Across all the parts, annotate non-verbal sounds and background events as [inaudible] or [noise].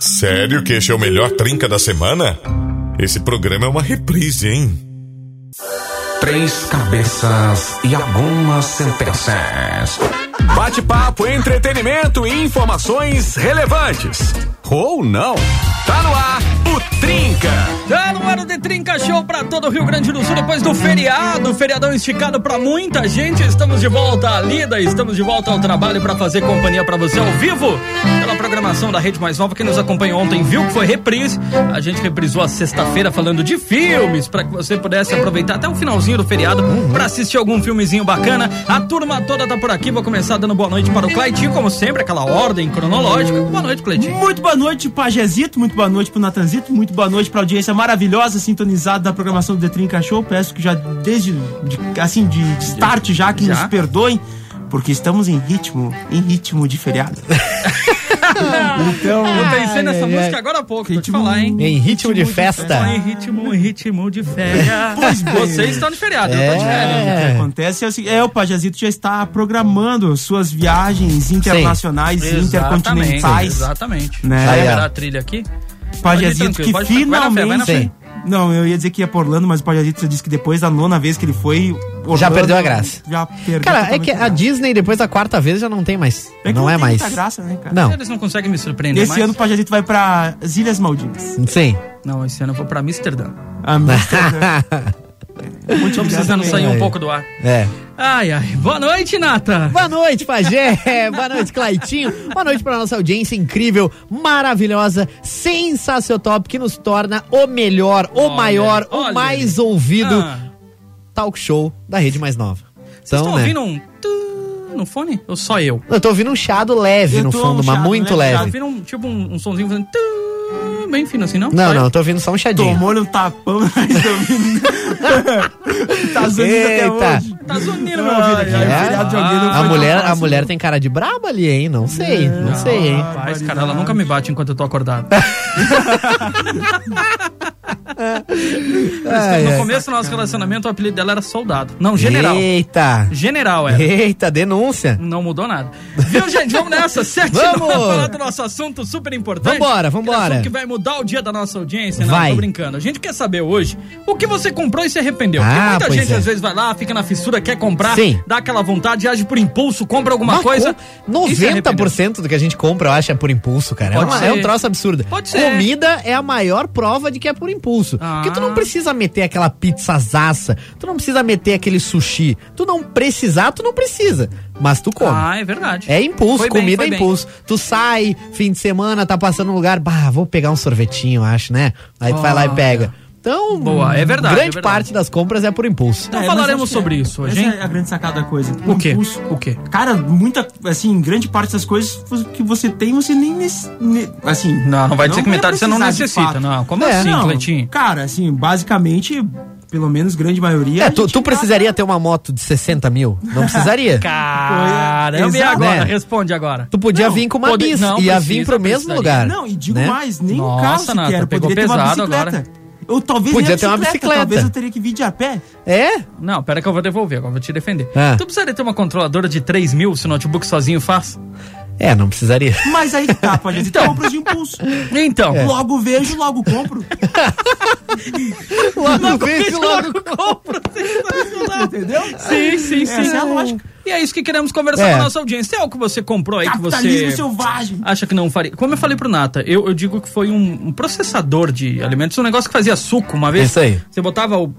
Sério que este é o melhor trinca da semana? Esse programa é uma reprise, hein? Três cabeças e algumas sentenças. Bate-papo, entretenimento e informações relevantes. Ou não. Tá no ar Trinca. Tá no ar o de Trinca Show pra todo o Rio Grande do Sul depois do feriado, feriadão esticado pra muita gente. Estamos de volta à lida, estamos de volta ao trabalho pra fazer companhia pra você ao vivo pela programação da Rede Mais Nova. Quem nos acompanhou ontem viu que foi reprise. A gente reprisou a sexta-feira falando de filmes pra que você pudesse aproveitar até o finalzinho do feriado pra assistir algum filmezinho bacana. A turma toda tá por aqui. Vou começar dando boa noite para o Claitinho, como sempre, aquela ordem cronológica. Boa noite, Claitinho. Muito boa noite, Pajezito. Muito boa noite pro Natanzito. Muito boa noite pra audiência maravilhosa sintonizada da programação do The Trinca Show. Peço que já desde, de- assim, de, de start já, que Já? nos perdoem, porque estamos em ritmo, em ritmo de feriado. [laughs] então, Eu pensei nessa ai, música ai. agora há pouco, vou te Ritmo- falar, hein? Em ritmo de Só festa. em ritmo, em ritmo de férias. [laughs] Vocês estão de feriado, eu tô de o férias. que É. acontece é, o seguinte, é o Pajezito já está programando suas viagens internacionais, intercontinentais. Exatamente. Né? Dar a trilha aqui? Pajezito tranquilo, que pode- vai na fé, vai na finalmente. Não, eu ia dizer que ia por Orlando, mas o Pajazito disse que depois da nona vez que ele foi. Orlando Já perdeu a graça. Já perdeu. Cara, é que a graça. Disney depois da quarta vez já não tem mais. É que não é tem mais. muita graça, né, cara? Não. Eles não conseguem me surpreender Esse mais. ano o Pajazito vai pra as Ilhas Maldivas. Sim. Não, esse ano eu vou pra Amsterdã. Amsterdã. [laughs] Muito Tô precisando obrigado, sair um pouco do ar. É. Ai, ai. Boa noite, Nata. Boa noite, Pajé. [laughs] Boa noite, Claitinho. Boa noite para nossa audiência incrível, maravilhosa, sensacional, que nos torna o melhor, o Olha, maior, olha o mais ouvido Ah, talk show da Rede Mais Nova. Vocês Então, estão né? ouvindo um tu no fone? Ou só eu? Eu tô ouvindo um chiado leve Eu no fundo, um mas muito né? leve. Tá ouvindo um, tipo um, um somzinho fazendo bem fino assim, não? Não, não, tô ouvindo só um chiadinho. Tomou-lhe um tapão, [laughs] mas ouvindo. [laughs] tá zunindo até hoje. Tá zunindo meu ouvido aqui. É? não A mulher, tão a mulher tem cara de braba ali, hein? Não sei, não sei, hein? Rapaz, cara, ela nunca me bate enquanto eu tô acordado. [laughs] Ai, no começo do nosso relacionamento, o apelido dela era soldado. Não, general. Eita. General era. Eita, denúncia. Não mudou nada. Viu, gente? Vamos nessa. [laughs] Sete Vamos! Falar do nosso assunto super importante. Vambora, vambora. assunto que vai mudar o dia da nossa audiência. Não, Vai. tô brincando. A gente quer saber hoje o que você comprou e se arrependeu. Ah, Porque muita pois gente é. às vezes vai lá, fica na fissura, quer comprar, Sim. dá aquela vontade, age por impulso, compra alguma Mas coisa. com- e se arrependeu. 90% do que a gente compra, eu acho, é por impulso, cara. É, uma- é um troço absurdo. Pode ser. Comida é a maior prova de que é por impulso. Ah. Porque tu não precisa meter aquela pizzazaça, tu não precisa meter aquele sushi. Tu não precisar, tu não precisa. Mas tu come. Ah, é verdade. É impulso, Foi bem, comida é bem. impulso. Tu sai, fim de semana, tá passando um lugar, bah, vou pegar um sorvetinho, acho, né? Aí tu vai lá e pega. Então, Boa, é verdade, grande é verdade. parte das compras é por impulso. Então É, falaremos sobre é- isso hoje, essa é a grande sacada da coisa. O quê? Impulso. O quê? Cara, muita, assim, grande parte das coisas que você tem, você nem, assim... Não, não vai dizer que metade você não necessita. Não, como É, assim, Não, Cleitinho? Cara, assim, basicamente, pelo menos grande maioria... É, tu, tu precisaria ter uma moto de 60 mil? Não [laughs] precisaria? Caramba, e Exato. agora? Né? Responde agora. Tu podia Não, vir com uma pode- bis, não ia precisa, vir pro mesmo precisaria. lugar. Não, e digo né? mais, nem Nossa, um carro sequer, poderia ter uma pesado bicicleta. agora. Eu talvez Podia ter uma bicicleta. Talvez eu teria que vir de a pé. É? Não, pera que eu vou devolver, agora eu vou te defender. Ah. Tu precisaria ter uma controladora de 3 mil se o notebook sozinho faz? É, não precisaria. Mas aí que tá, pode Então. compras de impulso. Então. Logo vejo, logo compro. Logo vejo, logo. Entendeu? Sim, sim, sim. Essa é a lógica. E é isso que queremos conversar É. com a nossa audiência. Tem algo que você comprou aí que Capitalismo você selvagem. acha que não faria? Como eu falei pro Nata, eu, eu digo que foi um, um processador de alimentos, um negócio que fazia suco uma vez. Isso aí. Você botava o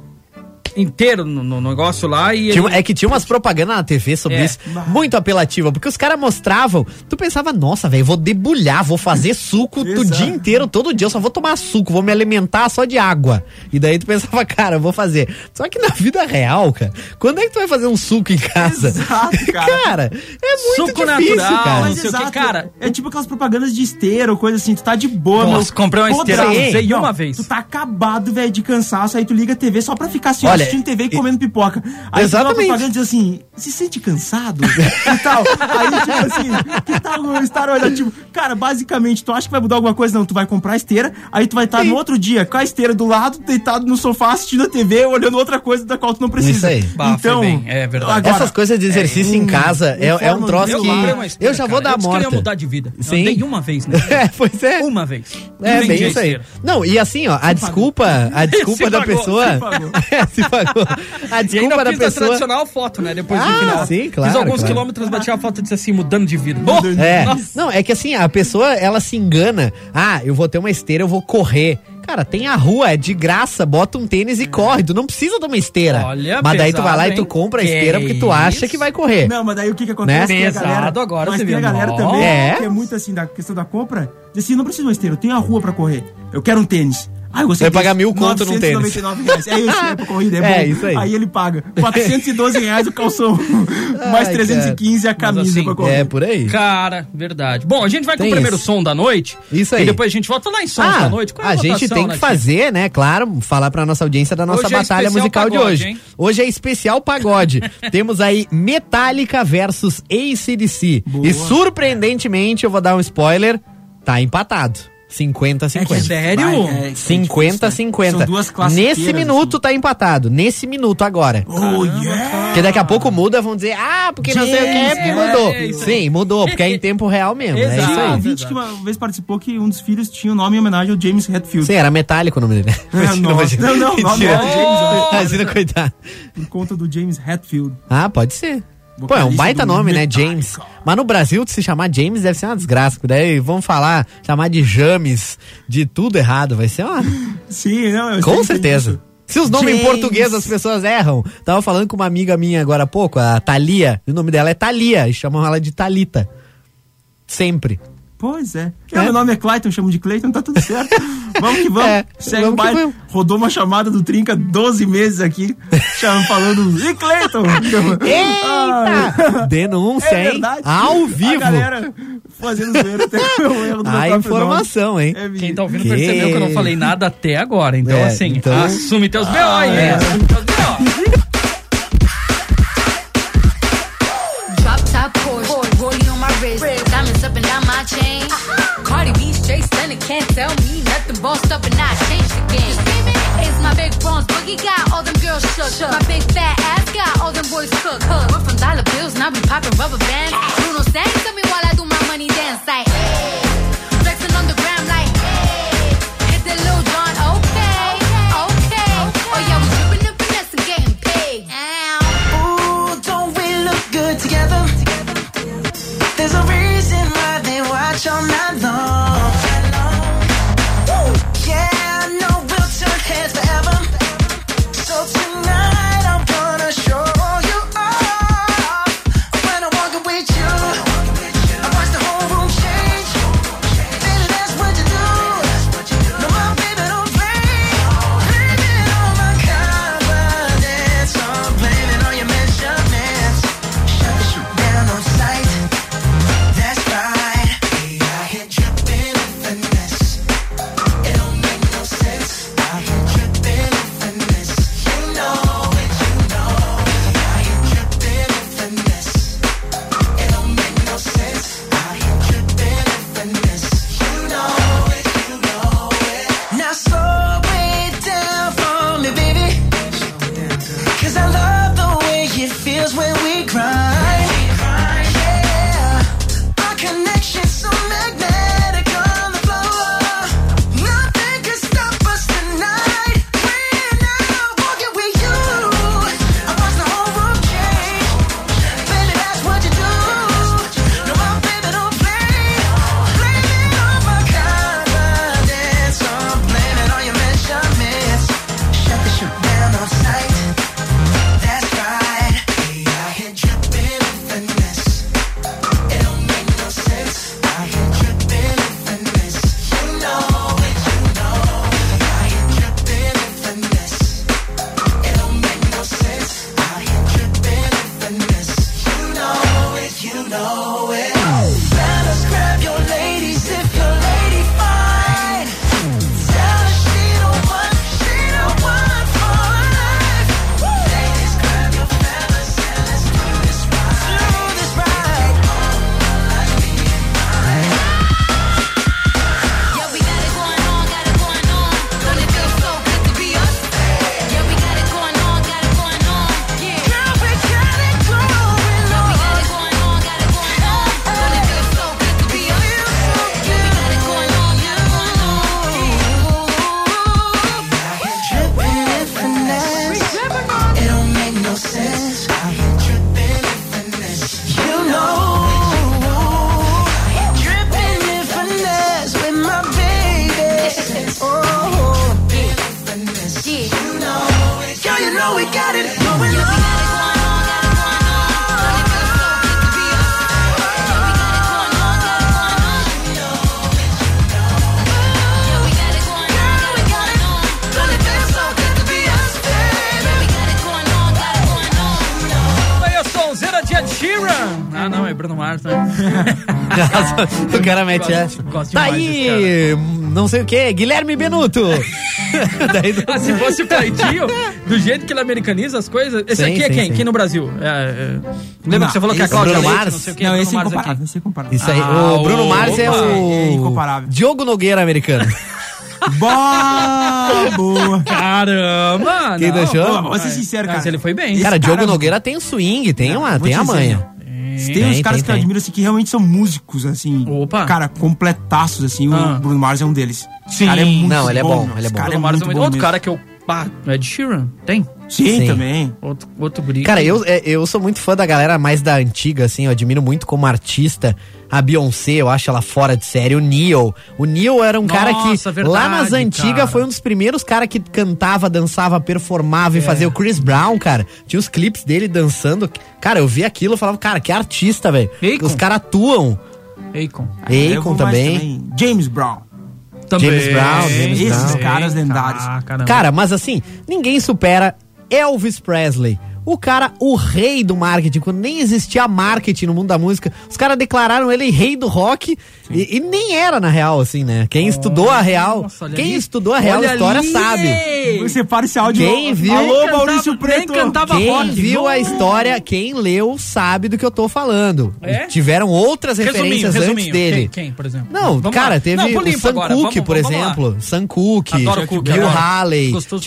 inteiro no, no negócio lá e Tinha- ele- é que tinha umas propagandas na TV sobre É. isso, muito apelativa, porque os caras mostravam, tu pensava, nossa, velho, vou debulhar, vou fazer suco o Exato. dia inteiro, todo dia, eu só vou tomar suco, vou me alimentar só de água. E daí tu pensava, [laughs] cara, eu vou fazer. Só que na vida real, cara, quando é que tu vai fazer um suco em casa? Exato, [laughs] cara. cara, é muito Suco difícil, natural, cara. Mas sei o que, exato, cara. É tipo aquelas propagandas de esteira ou coisa assim, tu tá de boa, Nossa, meu. comprei uma esteira, usei uma vez. Tu tá acabado, velho, de cansaço, aí tu liga a TV só pra ficar assim, Olha, assistindo TV e comendo pipoca. Aí Exatamente. Exatamente. propaganda diz assim, se sente cansado? e tal. Aí, tipo assim, que tal o estar olhando, tipo, cara, basicamente, tu acha que vai mudar alguma coisa? Não, tu vai comprar a esteira, aí tu vai estar no outro dia com a esteira do lado, deitado no sofá, assistindo a TV, olhando outra coisa da qual tu não precisa. Isso aí. Bah, Então, bem, é verdade. agora- Essas coisas de exercício em casa é, é um troço Eu que. esteira, Eu já vou cara. dar a Eu disse que eu mudar de vida. Eu Sim. andei uma vez, né? [laughs] É, pois é. Uma vez. É, bem isso aí. Não, e assim, ó, a desculpa, a [laughs] desculpa Se da pagou, pessoa. se pagou. [laughs] É, se pagou. [laughs] A E ainda desculpa da fiz a pessoa. tradicional foto, né? Depois Ah, no final. sim, claro, Fiz alguns claro. quilômetros, bati a foto e disse assim, mudando de vida. Oh, É. nossa. Não, é que assim, a pessoa, ela se engana. Ah, eu vou ter uma esteira, eu vou correr. Cara, tem a rua, é de graça, bota um tênis e corre. Tu não precisa de uma esteira. Olha, Mas daí tu vai lá pesado, e tu hein? compra a Que esteira porque tu acha isso? que vai correr. Não, mas daí o que que acontece? Né? Tem a Pesado galera, agora, mas você tem a galera também É. que é muito assim, da questão da compra. Diz assim, não preciso de uma esteira, eu tenho a rua pra correr. Eu quero um tênis. Ah, eu gostei Vai pagar mil conto num tênis. 999 reais. É isso, é pra corrida, é, [laughs] É, bom. isso aí. ele paga [laughs] 412 reais o calção, [laughs] mais Ai, 315 a camisa assim, pra correr. É, por aí. Cara, verdade. Bom, a gente vai com Tem o primeiro isso. som da noite. Isso aí. E depois a gente volta lá em sons Ah, da noite. Qual é a gente votação, tem que né, fazer, né? Claro, falar pra nossa audiência da nossa Hoje é batalha especial musical de pagode, hoje. hein? Hoje é especial pagode. Temos aí Metallica versus ACDC. Boa. E surpreendentemente, eu vou dar um spoiler, tá empatado. 50 a É que 50. Sério? vai, é- é 50 difícil, né? 50. São duas classiqueiras. Nesse minuto tá empatado. Nesse minuto agora. Oh, yeah! Porque daqui a pouco muda, vão dizer, ah, porque não sei o que, é, porque é, mudou. é aí. Sim, mudou, porque é em tempo real mesmo. É Exato. isso Tinha um aí. ouvinte que uma vez participou que um dos filhos tinha o nome em homenagem ao James Hetfield. Sim, era metálico o nome dele. É, [laughs] nossa. Não, não, o nome Mentira. era James, ó. [laughs] Imagina, coitado. por conta do James Hetfield. Ah, pode ser. Pô, é um baita nome, né? James. Mas no Brasil, se chamar James deve ser uma desgraça. Daí vamos falar, chamar de James, de tudo errado. Vai ser uma. [laughs] Sim, não, eu Com certeza. isso. Se os nomes em James. português as pessoas erram. Tava falando com uma amiga minha agora há pouco, a Thalia. E o nome dela é Thalia. E chamam ela de Talita. Sempre. Pois é. É. Meu nome é Clayton, chamo de Clayton, tá tudo certo. [laughs] vamos que vamos. É, Segue vamos o baile. vamos. Rodou uma chamada do Trinca 12 meses aqui, [laughs] chamando, falando, e Clayton? Eita! [laughs] Denúncia, É hein? verdade. Ao A vivo. galera fazendo zoeira até o erro do A informação, nome. hein? É, Quem tá ouvindo Que- percebeu que eu não falei nada até agora. Então, É, assim, então- assume teus B.O. aí, é. hein? Assume teus B.O. stunning, can't tell me nothing. Bossed up and I changed the game. It's my big bronze boogie got all them girls shook. My big fat ass got all them boys cooked. We're from dollar bills, now we popping rubber bands. Bruno sang to me while I do my money dance like. Hey. Ah, não, é Bruno Mars, né? [laughs] o cara mete Gosto- essa. gosto Tá aí, não sei o que, Guilherme Benuto. [laughs] Daí do- Ah, se fosse o Cleitinho, do jeito que ele americaniza as coisas. Esse Sim, aqui é sim, quem? sim. Quem no Brasil? É, é... Lembra Não, que você falou que a esse Cláudia Bruno Leite, Mars? não sei o que, Não, Bruno esse é incomparável, esse é incomparável. Isso aí, Ah, o Bruno Mars é opa. É o incomparável. Diogo Nogueira americano. [laughs] Boa! Caramba! Quem não. deixou? Pô, vou ser sincero, cara. Mas ele foi bem. Esse Cara, Diogo cara- Nogueira tem swing, tem, uma, tem te a dizer, manha. Tem, Tem, uns caras tem, que eu admiro assim, que realmente são músicos, assim. Opa. Cara, completaços, assim. Ah. O Bruno Mars é um deles. Sim. cara é muito Não, ele é bom, meu. ele é bom. cara Bruno Mars é muito bom Outro mesmo. cara que eu... Ah, Ed Sheeran? Tem? Sim, Sim. também. Outro, outro. Cara, eu, é, eu sou muito fã da galera mais da antiga, assim, eu admiro muito como artista. A Beyoncé, eu acho ela fora de série. O Neil. O Neil era um cara que, Nossa, verdade, lá nas antigas, foi um dos primeiros caras que cantava, dançava, performava e fazia o Chris Brown, cara. Tinha os clipes dele dançando. Cara, eu vi aquilo e falava, cara, que artista, velho. Os caras atuam. Akon. Akon mais também. James Brown. Também. James Brown, James Esses Brown. caras lendários. Ah. Cara, mas assim, ninguém supera Elvis Presley. O cara, o rei do marketing, quando nem existia marketing no mundo da música, os caras declararam ele rei do rock e, e nem era na real, assim, né? Quem estudou a real, Nossa, quem ali. estudou a real história ali. sabe. Você para esse áudio. Quem viu- Alô, cantava- Maurício Preto. cantava Quem rock, viu a história, quem leu, sabe do que eu tô falando. É? Tiveram outras Resuminho, referências antes resuminho. dele. Quem, quem, por exemplo? Não, Vamos cara, lá. teve Não, o Sam agora. Cooke, Vamos- por vamos lá. exemplo. Sam Cooke, Adoro Chuck Cooke, Bill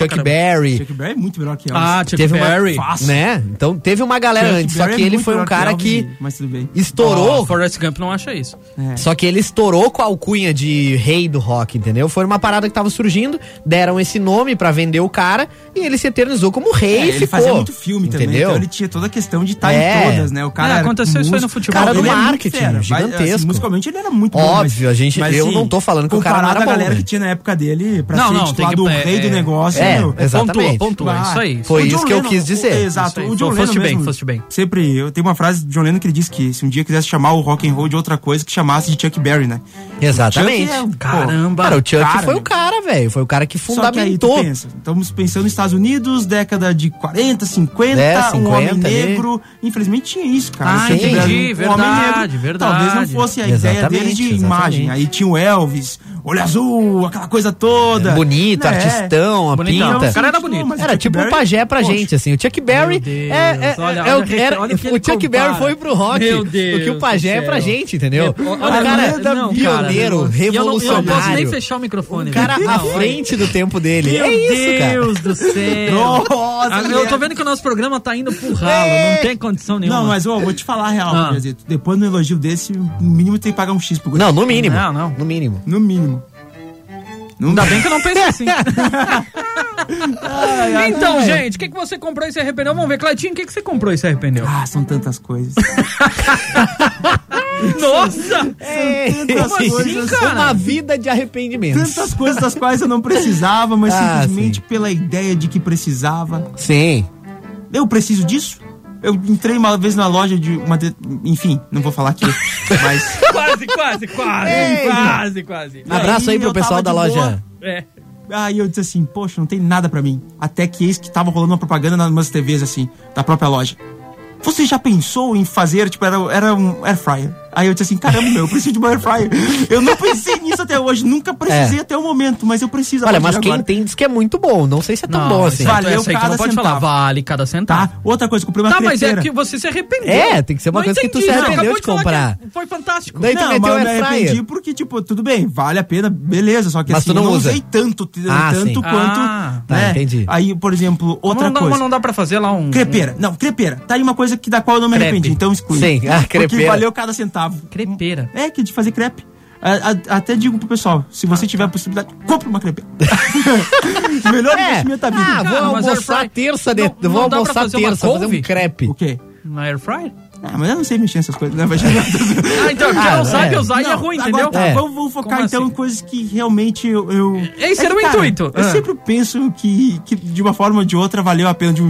pra Chuck. Berry. Chuck Berry é muito melhor que Elvis. Ah, Chuck Berry. Fácil. Né? Então teve uma galera antes, só que é ele foi um cara que Mas estourou. Forrest Gump não acha isso. É. Só que ele estourou com a alcunha de rei do rock, entendeu? Foi uma parada que tava surgindo, deram esse nome pra vender o cara e ele se eternizou como rei É, e ele ficou. fazia muito filme também, entendeu? então ele tinha toda a questão de estar É. em todas, né? O cara É, aconteceu isso aí no futebol. Cara do ele é marketing, fera, mas, gigantesco. assim, musicalmente ele era muito bom. Óbvio, a gente- eu não tô falando que o cara não era bom, galera velho. que tinha na época dele, pra Não, ser não, titular tem que- do é, rei do é. negócio, É, meu, exatamente. Pontua, pontua, isso aí. Foi isso que eu quis dizer. O- Exato. O John Foste Lennon bem, mesmo, foste bem. Sempre, eu tenho uma frase do John Lennon que ele disse que se um dia quisesse chamar o rock and roll de outra coisa, que chamasse de Chuck Berry, né? Exatamente. Chuck é, pô, Caramba. Cara, o Chuck Cara, foi meu. o cara, velho. Foi o cara que Só que aí tu fundamentou. pensa, estamos pensando nos Estados Unidos, década de 40, 50, É, um homem 50 ali. negro. Infelizmente tinha isso, cara. Ah, Se entendi, um verdade, verdade. Talvez não fosse a ideia Exatamente, deles de exatamente. imagem. Aí tinha o Elvis, olho azul, aquela coisa toda. Bonito, Né? artistão, a Bonitão. pinta. O cara era Não, bonito. mas Era tipo um Berry, pajé pra poxa. gente, assim. O Chuck Berry Meu Deus, é, é, olha, é o olha, que era- olha o o Chuck Berry foi pro rock. Meu o que o Deus pajé é pra gente, entendeu? Meu, o cara olha, não, pioneiro, cara, eu não- Eu não posso nem revolucionário. fechar o microfone. O cara velho. à Não, olha. frente do tempo dele. Meu é isso, cara. Deus do céu. Nossa, Ah, eu tô vendo que o nosso programa tá indo pro ralo, não tem condição nenhuma. Não, mas ó, vou te falar a real, Ah. Depois do elogio desse, no mínimo tem que pagar um X pro. Não, no mínimo. Não, não. No mínimo. No mínimo. Ainda bem que eu não penso assim. [laughs] então, gente, o que, que você comprou e se arrependeu? Vamos ver, Claitinho, o que, que você comprou e se arrependeu? Ah, são tantas coisas. [laughs] Nossa! Tantas assim, coisas. cara? Uma vida de arrependimentos. Tantas coisas das quais eu não precisava, mas Ah, simplesmente sim. pela ideia de que precisava. Sim. Eu preciso disso? Eu entrei uma vez na loja de uma. de- Enfim, não vou falar aqui. [laughs] mas. Quase, quase, quase, Ei. quase, quase. Abraço aí pro eu pessoal da loja. É. Aí eu disse assim, poxa, não tem nada pra mim. Até que eis que tava rolando uma propaganda nas minhas TVs, assim, da própria loja. Você já pensou em fazer, tipo, era, era um air fryer? Aí eu disse assim, caramba, meu, eu preciso de um air fryer. Eu não pensei nisso até hoje, nunca precisei É. até o momento, mas eu preciso Olha, mas de quem agora. tem diz que é muito bom. Não sei se é tão bom assim. valeu tu cada não pode centavo. falar, vale cada centavo. Tá? Outra coisa, comprei uma Tá, mas é que você se arrependeu. É, tem que ser uma Não coisa que tu entendi, se você arrependeu de falar comprar. Foi fantástico. Daí tu Não, meteu mas eu me arrependi porque, tipo, tudo bem, vale a pena, beleza, só que Mas assim, tu não eu não usa. usei tanto, Ah, tanto sim. quanto, Ah, tá, né? entendi. Aí, por exemplo, outra Mas não, coisa. mas não dá pra fazer lá um... Crepeira. Não, crepeira. Tá aí uma coisa que da qual eu não me arrependi, então exclui. Sim, ah, Porque crepeira. valeu cada centavo. Crepeira. É, que de fazer crepe. A- a- até digo pro pessoal, se você tiver a possibilidade, compre uma crepeira. [laughs] Melhor É. investimento da vida. Ah, vou almoçar terça de... Não- vou não almoçar fazer uma terça, fazer um crepe. O quê? Na air fryer? Ah, mas eu não sei mexer nessas coisas, né? Mas- [laughs] Ah, então, porque Ah, não sabe é. usar e é Não, ruim, agora entendeu? tá, É. vamos, vamos focar Como então assim? em coisas que realmente eu. eu... Esse É era o intuito. Eu Ah. sempre penso que, que de uma forma ou de outra valeu a pena de, um,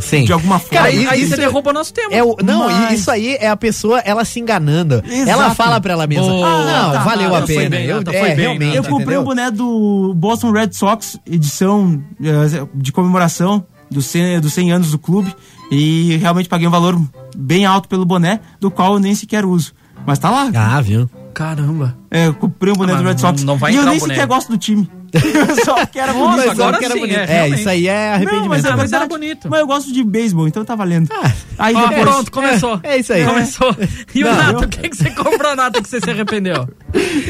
Sim. de alguma forma. Cara, Aí, aí isso você derruba o nosso tema. É o, não, Mas- isso aí é a pessoa, ela se enganando. Exato. Ela fala pra ela mesma, Boa. ah, não, Tá, valeu a tá, foi pena. bem, eu, tá, é, foi bem, realmente, Eu comprei um boné do Boston Red Sox, edição eh, de comemoração dos 100, dos 100 anos do clube. E realmente paguei um valor bem alto pelo boné, do qual eu nem sequer uso. Mas tá lá. Ah, viu? Caramba. É, eu comprei um boné Ah, do Red Sox. não vai e eu nem boné. sequer gosto do time. Eu [laughs] só quero Nossa, bonito. agora que era sim, bonito. é, É, realmente. isso aí é arrependimento. Não, mas é Ah, mas era bonito. Mas eu gosto de beisebol, então tá valendo. Aí Ó, depois... pronto, começou. É, é isso aí. Começou. E o Não, Nato, eu- o que, que você comprou, Nato, que você se arrependeu?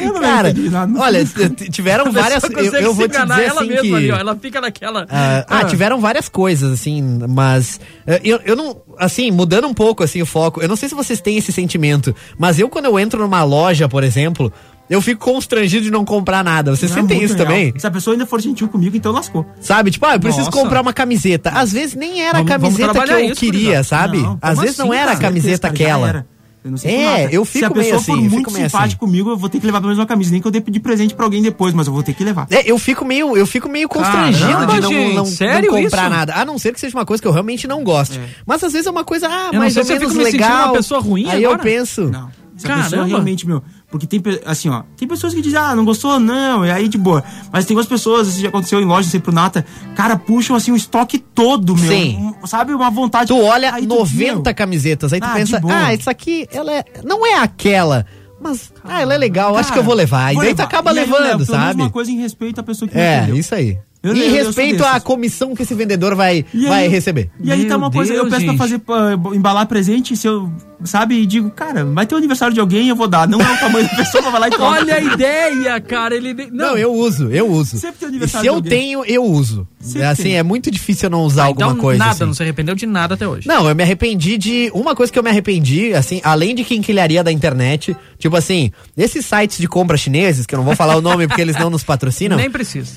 Eu não Cara, nada. olha, [laughs] tiveram várias. Eu, eu vou te enganar dizer ela assim mesma que. ali, ó. Ela fica naquela. Ah, ah, tiveram várias coisas, assim, mas eh, eu, eu não, assim, mudando um pouco, assim, o foco, eu não sei se vocês têm esse sentimento, mas eu quando eu entro numa loja, por exemplo, eu fico constrangido de não comprar nada. Vocês Não, muito isso real. também? Se a pessoa ainda for gentil comigo, então lascou. Sabe? Tipo, ah, eu preciso Nossa. comprar uma camiseta. Às vezes nem era Vamos- a camiseta que eu isso, queria, sabe? Não, Às vezes não assim, era a cara? camiseta cara, já aquela. era. Eu não É, eu Se fico a meio pessoa assim, for eu muito meio simpática assim. comigo, eu vou ter que levar pelo menos uma camisa. Nem que eu dê de presente pra alguém depois, mas eu vou ter que levar. É, eu fico meio, eu fico meio constrangido Caramba, de não, gente, não, sério não comprar isso? nada. A não ser que seja uma coisa que eu realmente não goste. Mas às vezes é uma coisa, ah, Eu não mais ou se eu menos legal. uma pessoa ruim Aí eu agora. penso. Não. Se a Caramba. pessoa realmente, meu. Porque tem, assim, ó. Tem pessoas que dizem, ah, não gostou? Não. E aí, de boa. Mas tem outras pessoas, isso já aconteceu em loja, sei pro Nata. Cara, puxam, assim, o estoque todo, meu. Sim. Um- sabe? Uma vontade. Tu olha Aí 90 meu, camisetas, aí tu Ah, pensa, ah, isso aqui, ela é, não é aquela, mas, ah, ela é legal, acho cara, que eu vou levar. E vou daí tu acaba E aí eu levando, levo, sabe? uma coisa em respeito à pessoa que É, entendeu. isso aí. Eu- em eu- eu respeito à desses. comissão que esse vendedor vai, E vai aí- receber. E aí tá uma coisa, eu peço gente. pra fazer, pra embalar presente, se eu, sabe, e digo, cara, vai ter o aniversário de alguém, eu vou dar. Não é o tamanho da [laughs] pessoa, mas vai lá e toma. Olha a ideia, cara. Ele. nem- Não, eu uso, eu uso. Sempre tem E aniversário se eu alguém. tenho, eu uso. Sempre assim, tem. é muito difícil eu não usar Ah, alguma então, coisa. Nada, assim. não se arrependeu de nada até hoje. Não, eu me arrependi de. Uma coisa que eu me arrependi, assim, além de quinquilharia da internet, tipo assim, esses sites de compra chineses, que eu não vou falar o nome porque eles não nos patrocinam. [laughs] Nem precisa.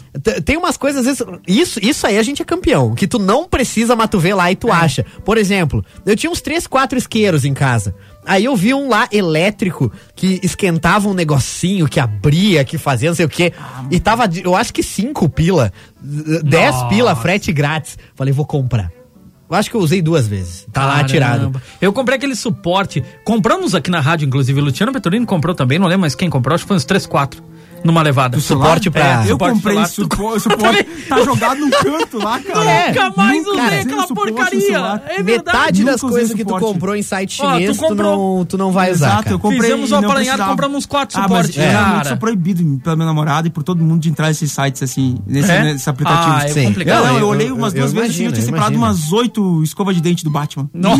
Tem umas coisas, às vezes. Isso, isso aí a gente é campeão. Que tu não precisa, mas tu vê lá e É. tu acha. Por exemplo, eu tinha uns três, quatro isqueiros em casa. Aí eu vi um lá elétrico que esquentava um negocinho, que abria, que fazia não sei o quê. e tava, eu acho que cinco pila. Dez Nossa. pila, frete grátis. Falei, vou comprar. Eu acho que eu usei duas vezes. Tá lá atirado. Caramba. Eu comprei aquele suporte. Compramos aqui na rádio, inclusive. O Luciano Petrolini comprou também. Não lembro mais quem comprou. Acho que foi uns 3, 4 numa levada. suporte pra- É, Eu suporte comprei suporte, suporte tá jogado num canto lá, cara. É, Nunca mais nunca usei aquela porcaria. É verdade. Metade das coisas que tu comprou em site Ó, tu chinês, tu, comprou- não, tu não vai usar. Exato, cara. eu comprei Fizemos e um apanhado, precisava. compramos uns quatro ah, suportes, é, cara. realmente sou proibido pela minha namorada e por todo mundo de entrar nesses sites assim, nesse, É? nesses aplicativos. Ah, é Sim. complicado. Não, eu, eu- olhei eu- umas eu duas vezes imagino, eu tinha eu separado umas oito escovas de dente do Batman. [laughs] Não.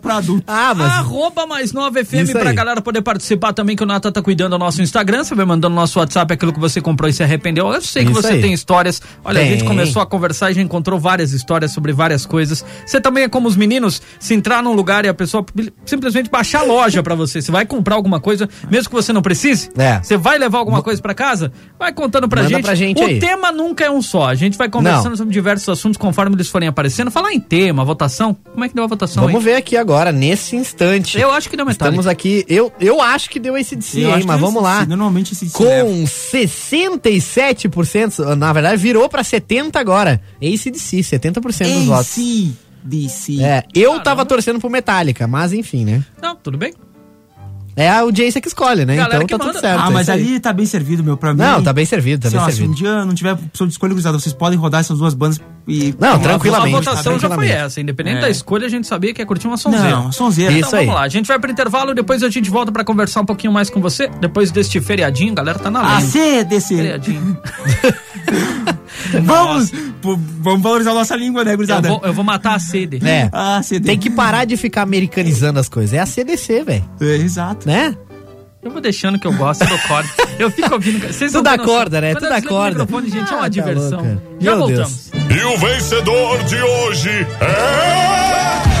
pra adulto. Ah, mas. Arroba mais 9 FM pra galera poder participar também, que o Nata tá cuidando do nosso Instagram. Você vai mandando no nosso WhatsApp aquilo que você comprou e se arrependeu. Eu sei que Isso você aí. tem histórias. Olha, a Tem. gente começou a conversar e já encontrou várias histórias sobre várias coisas. Você também é como os meninos, se entrar num lugar e a pessoa simplesmente baixar a loja pra você. Você vai comprar alguma coisa, mesmo que você não precise. É. Você vai levar alguma coisa pra casa? Vai contando pra Manda gente. pra gente o aí. tema nunca é um só. A gente vai conversando Não. sobre diversos assuntos conforme eles forem aparecendo. Falar em tema, votação. Como é que deu a votação Vamos aí? ver aqui agora, nesse instante. Eu acho que deu metade. Estamos aqui. Eu, eu acho que deu esse de si, hein? Mas vamos lá. Normalmente esse se leva. Com 67%, na verdade virou pra 70% agora. Ace de si, 70% dos votos. AC, DC. É, eu tava torcendo pro Metallica, mas enfim, né? Não, tudo bem? É a audiência que escolhe, né? Galera então que tá tudo manda. certo. Ah, é mas ali tá bem servido, meu, pra mim. Não, tá bem servido, tá Sei bem lá, se um servido. dia não tiver opção de escolha cruzada, vocês podem rodar essas duas bandas e... Não, tranquilamente. A votação votação já foi tranquilamente. essa. Independente É. da escolha, a gente sabia que ia curtir uma sonzeira. Não, sonzeira. Isso Então aí. vamos lá, a gente vai pro intervalo, depois a gente volta pra conversar um pouquinho mais com você. Depois deste feriadinho, galera tá na lei. AC, DC. Feriadinho. [laughs] Vamos, pô, vamos valorizar a nossa língua, né, Eu gurizada? vou, eu vou matar a sede. É. Ah, CD. Tem que parar de ficar americanizando as coisas. É a CDC, velho. É, exato. Né? Eu vou deixando que eu gosto, eu dou corda. Eu fico ouvindo. Vocês Tu não dá têm noção. corda, né? Quando Tu eu dá desligo o corda. microfone, gente, é Ah, uma tá diversão. Já Meu voltamos. E o vencedor de hoje é.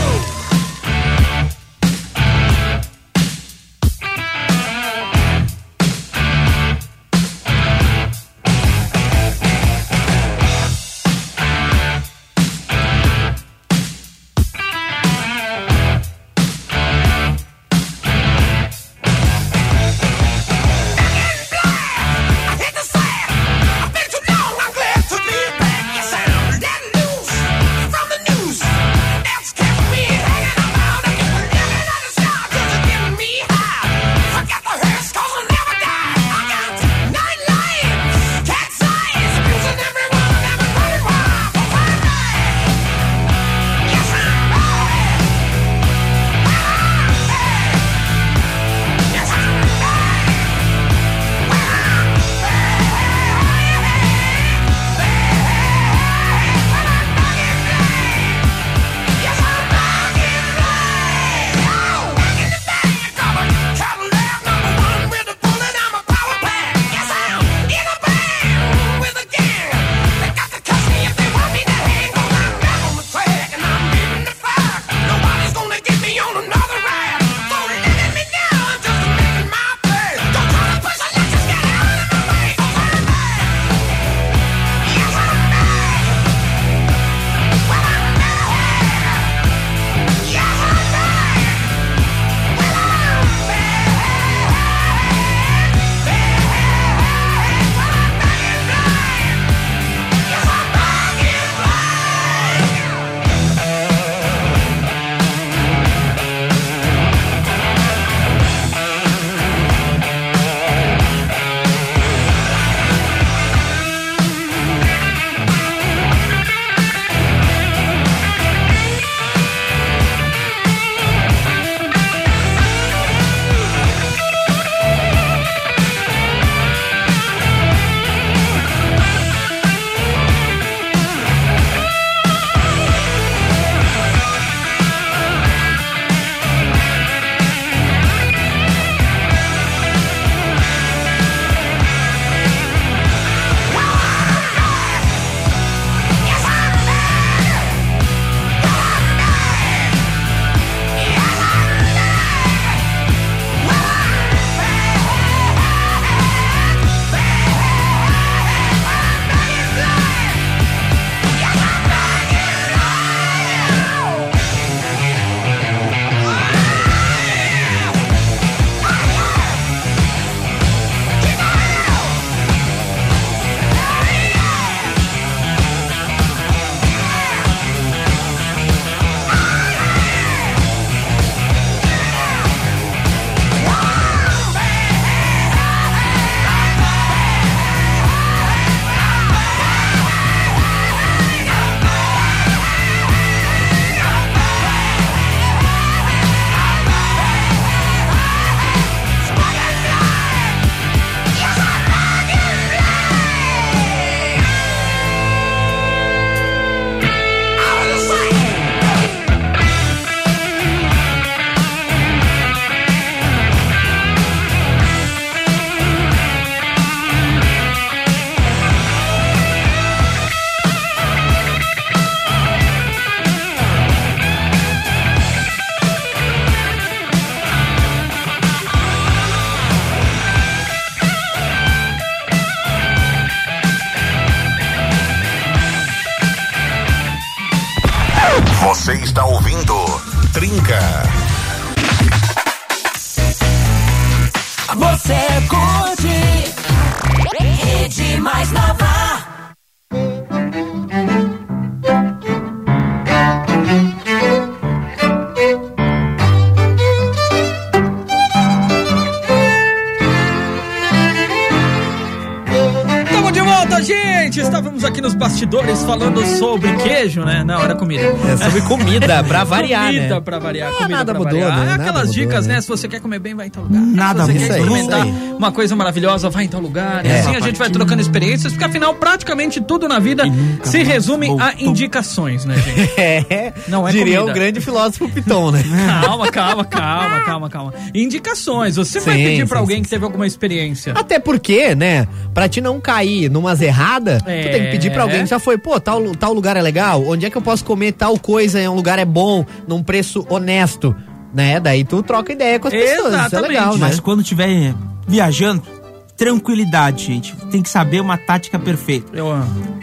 Sobre queijo, né? Não, era comida. É sobre comida, [laughs] pra variar, comida né? pra variar, Ah, comida nada pra mudou, variar. né? Ah, Nada Aquelas mudou, dicas, né? né? Se você quer comer bem, vai em tal lugar. Nada Se você quer Isso aí, experimentar uma coisa maravilhosa, vai em tal lugar. E É. assim a gente vai trocando experiências, porque afinal, praticamente tudo na vida se resume a indicações, né, gente? [laughs] É, Não é diria comida. o grande filósofo Piton, né? [laughs] Calma, calma, calma, calma, calma. Indicações. Você vai Sim, pedir pra sim, alguém sim, que teve alguma experiência. Até porque, né, pra te não cair numas erradas, É. tu tem que pedir pra alguém que já foi, pô, tal, tal lugar é legal, onde é que eu posso comer tal coisa, um lugar é bom, num preço honesto, né? Daí tu troca ideia com as pessoas, isso é Exatamente. legal, né? Mas quando estiver viajando, tranquilidade, gente. Tem que saber uma tática perfeita. Eu amo.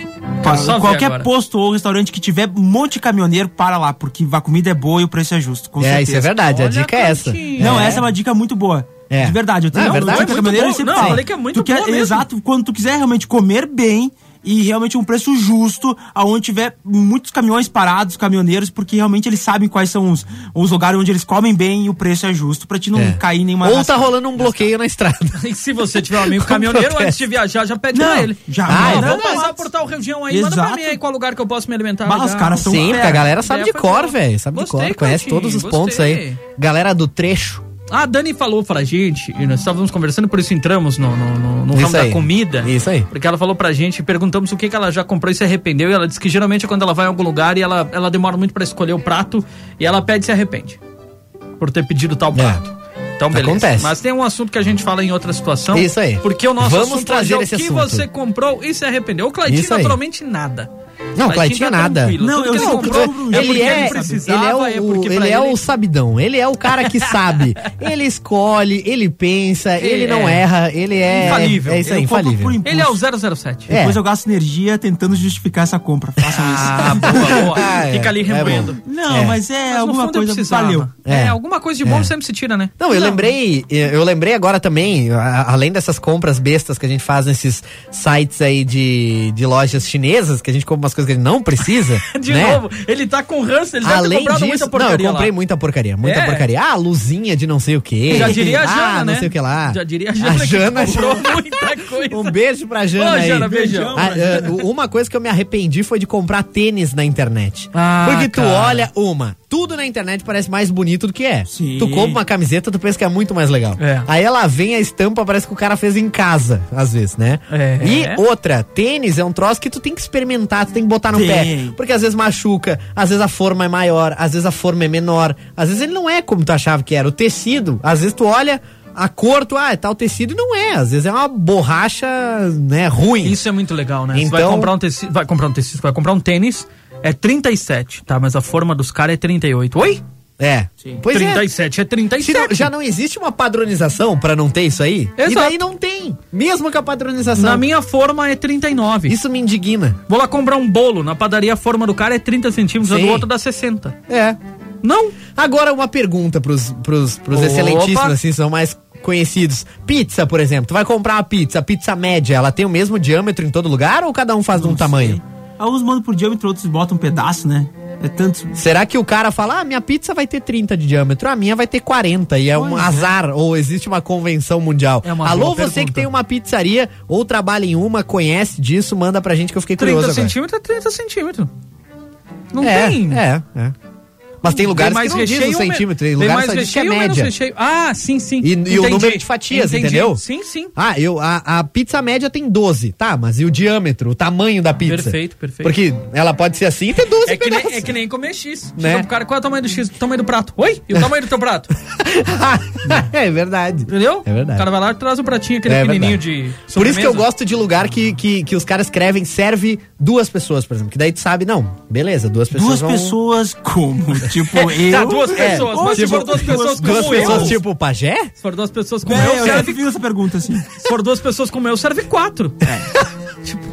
Qualquer posto ou restaurante que tiver um monte de caminhoneiro, para lá, porque a comida é boa e o preço é justo. Com É, certeza. isso é verdade, a Olha dica a é essa. Não, É. essa é uma dica muito boa. É. De verdade. Eu tenho Não, é um verdade. monte de Muito caminhoneiro, bom. Não, eu falei que é muito tu quer, boa mesmo. Exato, quando tu quiser realmente comer bem e realmente um preço justo, aonde tiver muitos caminhões parados, caminhoneiros, porque realmente eles sabem quais são os, os lugares onde eles comem bem e o preço é justo, pra ti não É. cair em nenhuma Ou tá rolando um bloqueio na estrada. [laughs] E se você tiver um amigo caminhoneiro, protesto. antes de viajar, já pede Não, pra ele. já ah, manda vou passar por tal região aí, manda pra Exato. mim aí qual lugar que eu posso me alimentar. Bah, os caras são Sim, porque a galera Ideia sabe de cor, velho. Sabe de Gostei, cor, conhece todos os gostei. pontos aí. Galera do trecho. A Dani falou pra gente, e nós estávamos conversando, por isso entramos no, no, no, no ramo da comida. Isso aí. Porque ela falou pra gente, perguntamos o que, que ela já comprou e se arrependeu. E ela disse que geralmente quando ela vai em algum lugar e ela, ela demora muito pra escolher o prato e ela pede e se arrepende. Por ter pedido tal prato. Então, beleza. Acontece. Mas tem um assunto que a gente fala em outra situação. Isso aí. Porque o nosso Vamos assunto trazer hoje é o esse que assunto. você comprou e se arrependeu. O aí. naturalmente, nada. Não, Claitinho tá nada. Não, Tudo eu ele comprou é ele é, ele ele é o, é porque ele pra é ele- o sabidão, ele é o cara que sabe. [laughs] ele escolhe, ele pensa, ele, Ele não é. erra, ele é Infalível. É isso aí, infalível. Ele é o 007. É. Depois eu gasto energia tentando justificar essa compra. Façam Ah, boa, boa. Ah, [laughs] é. Fica ali remoendo. isso. Não, É. mas é Mas alguma coisa valeu. É, É. alguma coisa de bom É. sempre se tira, né? Não, eu lembrei, eu lembrei agora também, além dessas compras bestas que a gente faz nesses sites aí de, de lojas chinesas, que a gente compra umas coisas que a gente não precisa. [laughs] De né? novo, ele tá com ranço, ele deve ter disso, não, eu comprei lá. muita porcaria, muita É? porcaria. Ah, luzinha de não sei o quê. Já diria a ah, Jana, não né? sei o que lá. Já diria a Jana, que Jana comprou [laughs] muita coisa. Um beijo pra Jana Ô, aí. Jana, beijão. Ah, ah, uma coisa que eu me arrependi foi de comprar tênis na internet. Ah, Porque tu cara. olha uma, tudo na internet parece mais bonito do que é. Sim. Tu compra uma camiseta, tu pensa que é muito mais legal. É. Aí ela vem a estampa, parece que o cara fez em casa, às vezes, né? É. E outra, tênis é um troço que tu tem que experimentar, tu tem que botar no Tem. pé. Porque às vezes machuca, às vezes a forma é maior, às vezes a forma é menor, às vezes ele não é como tu achava que era. O tecido, às vezes tu olha a cor, tu, ah, é tal tecido e não é. Às vezes é uma borracha, né, ruim. Isso é muito legal, né? Você vai Então- comprar um tecido, vai comprar um tecido, vai comprar um tênis, é 37, tá? Mas a forma dos caras é 38. Oi? É. Pois é. 37 é, Se 37. não- já não existe uma padronização pra não ter isso aí? E Exato. daí não tem. Mesmo com a padronização. Na minha forma é 39. Isso me indigna. Vou lá comprar um bolo, na padaria a forma do cara é 30 centímetros, a do Sim. outro dá 60. É. Não. Agora uma pergunta pros, pros, pros Opa. excelentíssimos, assim, são mais conhecidos. Pizza, por exemplo. Tu vai comprar uma pizza, a pizza média, ela tem o mesmo diâmetro em todo lugar ou cada um faz de um tamanho? Alguns mandam por diâmetro, outros botam um pedaço, né? É tanto. Será que o cara fala, ah, minha pizza vai ter 30 de diâmetro, a minha vai ter 40 e é um Pois é. azar ou existe uma convenção mundial? É uma Alô, você que pergunta. tem uma pizzaria ou trabalha em uma, conhece disso, manda pra gente que eu fiquei 30 curioso agora. centímetros é 30 centímetros. Não é, tem. É, é. Mas tem lugares mais que não o recheio ou me- centímetro, tem tem lugares mais diz que é média. recheio? Ah, sim, sim. E, e o número de fatias, Entendi. entendeu? Sim, sim. Ah, eu, a, a pizza média tem 12, tá, mas e o diâmetro, o tamanho da pizza? Perfeito, perfeito. Porque ela pode ser assim e ter 12 É que, nem, é que nem comer X. Né? Pro cara, qual é o tamanho do X? O tamanho do prato. Oi? E o tamanho do teu prato? [laughs] é verdade. Entendeu? É verdade. O cara vai lá e traz um pratinho, aquele É pequenininho verdade. de Por isso que eu sobremesa. gosto de lugar que, que, que os caras escrevem serve duas pessoas, por exemplo. Que daí tu sabe, não, beleza, duas pessoas Duas vão... pessoas como? [laughs] Tipo, [laughs] eu. Tá, duas É, pessoas. mas se tipo, for duas pessoas como Duas eu... pessoas tipo o pajé? Se for duas pessoas como É, eu, eu serve... vi essa pergunta assim. Se for duas pessoas como eu, serve quatro. É. [laughs] Tipo...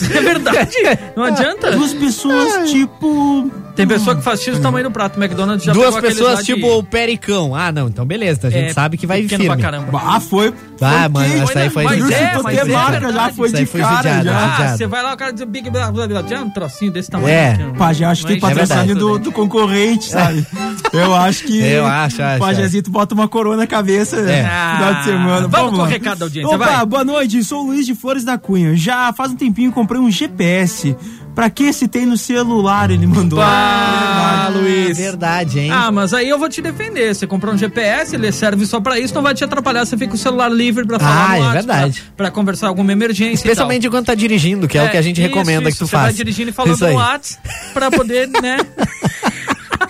[laughs] É verdade. Não adianta. Duas pessoas, tipo. Tem pessoa que faz X o tamanho do prato. McDonald's já Duas pessoas de- tipo o pericão. Ah, não, então beleza, a gente é, sabe que vai pequeno firme. pra caramba. Ah, foi. Ah, foi mano, essa aí foi Mas é, mas é marca já verdade. foi de foi cara judiado. já. Ah, Ah, você vai lá, o cara diz Big Blá, blá, blá, já um trocinho desse tamanho. É. Pajé, acho que tem Mas- patrocínio É do, do concorrente, sabe? Eu acho que. Eu acho, acho, Pajézito bota uma coroa na cabeça É. no final de semana. Ah, vamos com o recado da audiência, Opa, boa noite, sou o Luiz de Flores da Cunha. Já faz um tempinho comprei um GPS. Pra que se tem no celular? Ele mandou. Ah, É Luiz. Verdade, hein? Ah, mas aí eu vou te defender. Você comprou um GPS, ele serve só pra isso, não vai te atrapalhar. Você fica com o celular livre pra falar Ah, no é WhatsApp, verdade. Pra, pra conversar alguma emergência Especialmente e tal. quando tá dirigindo, que é, o que a gente isso, recomenda isso. que tu Você faça. vai dirigindo e falando no WhatsApp pra poder, né? [laughs]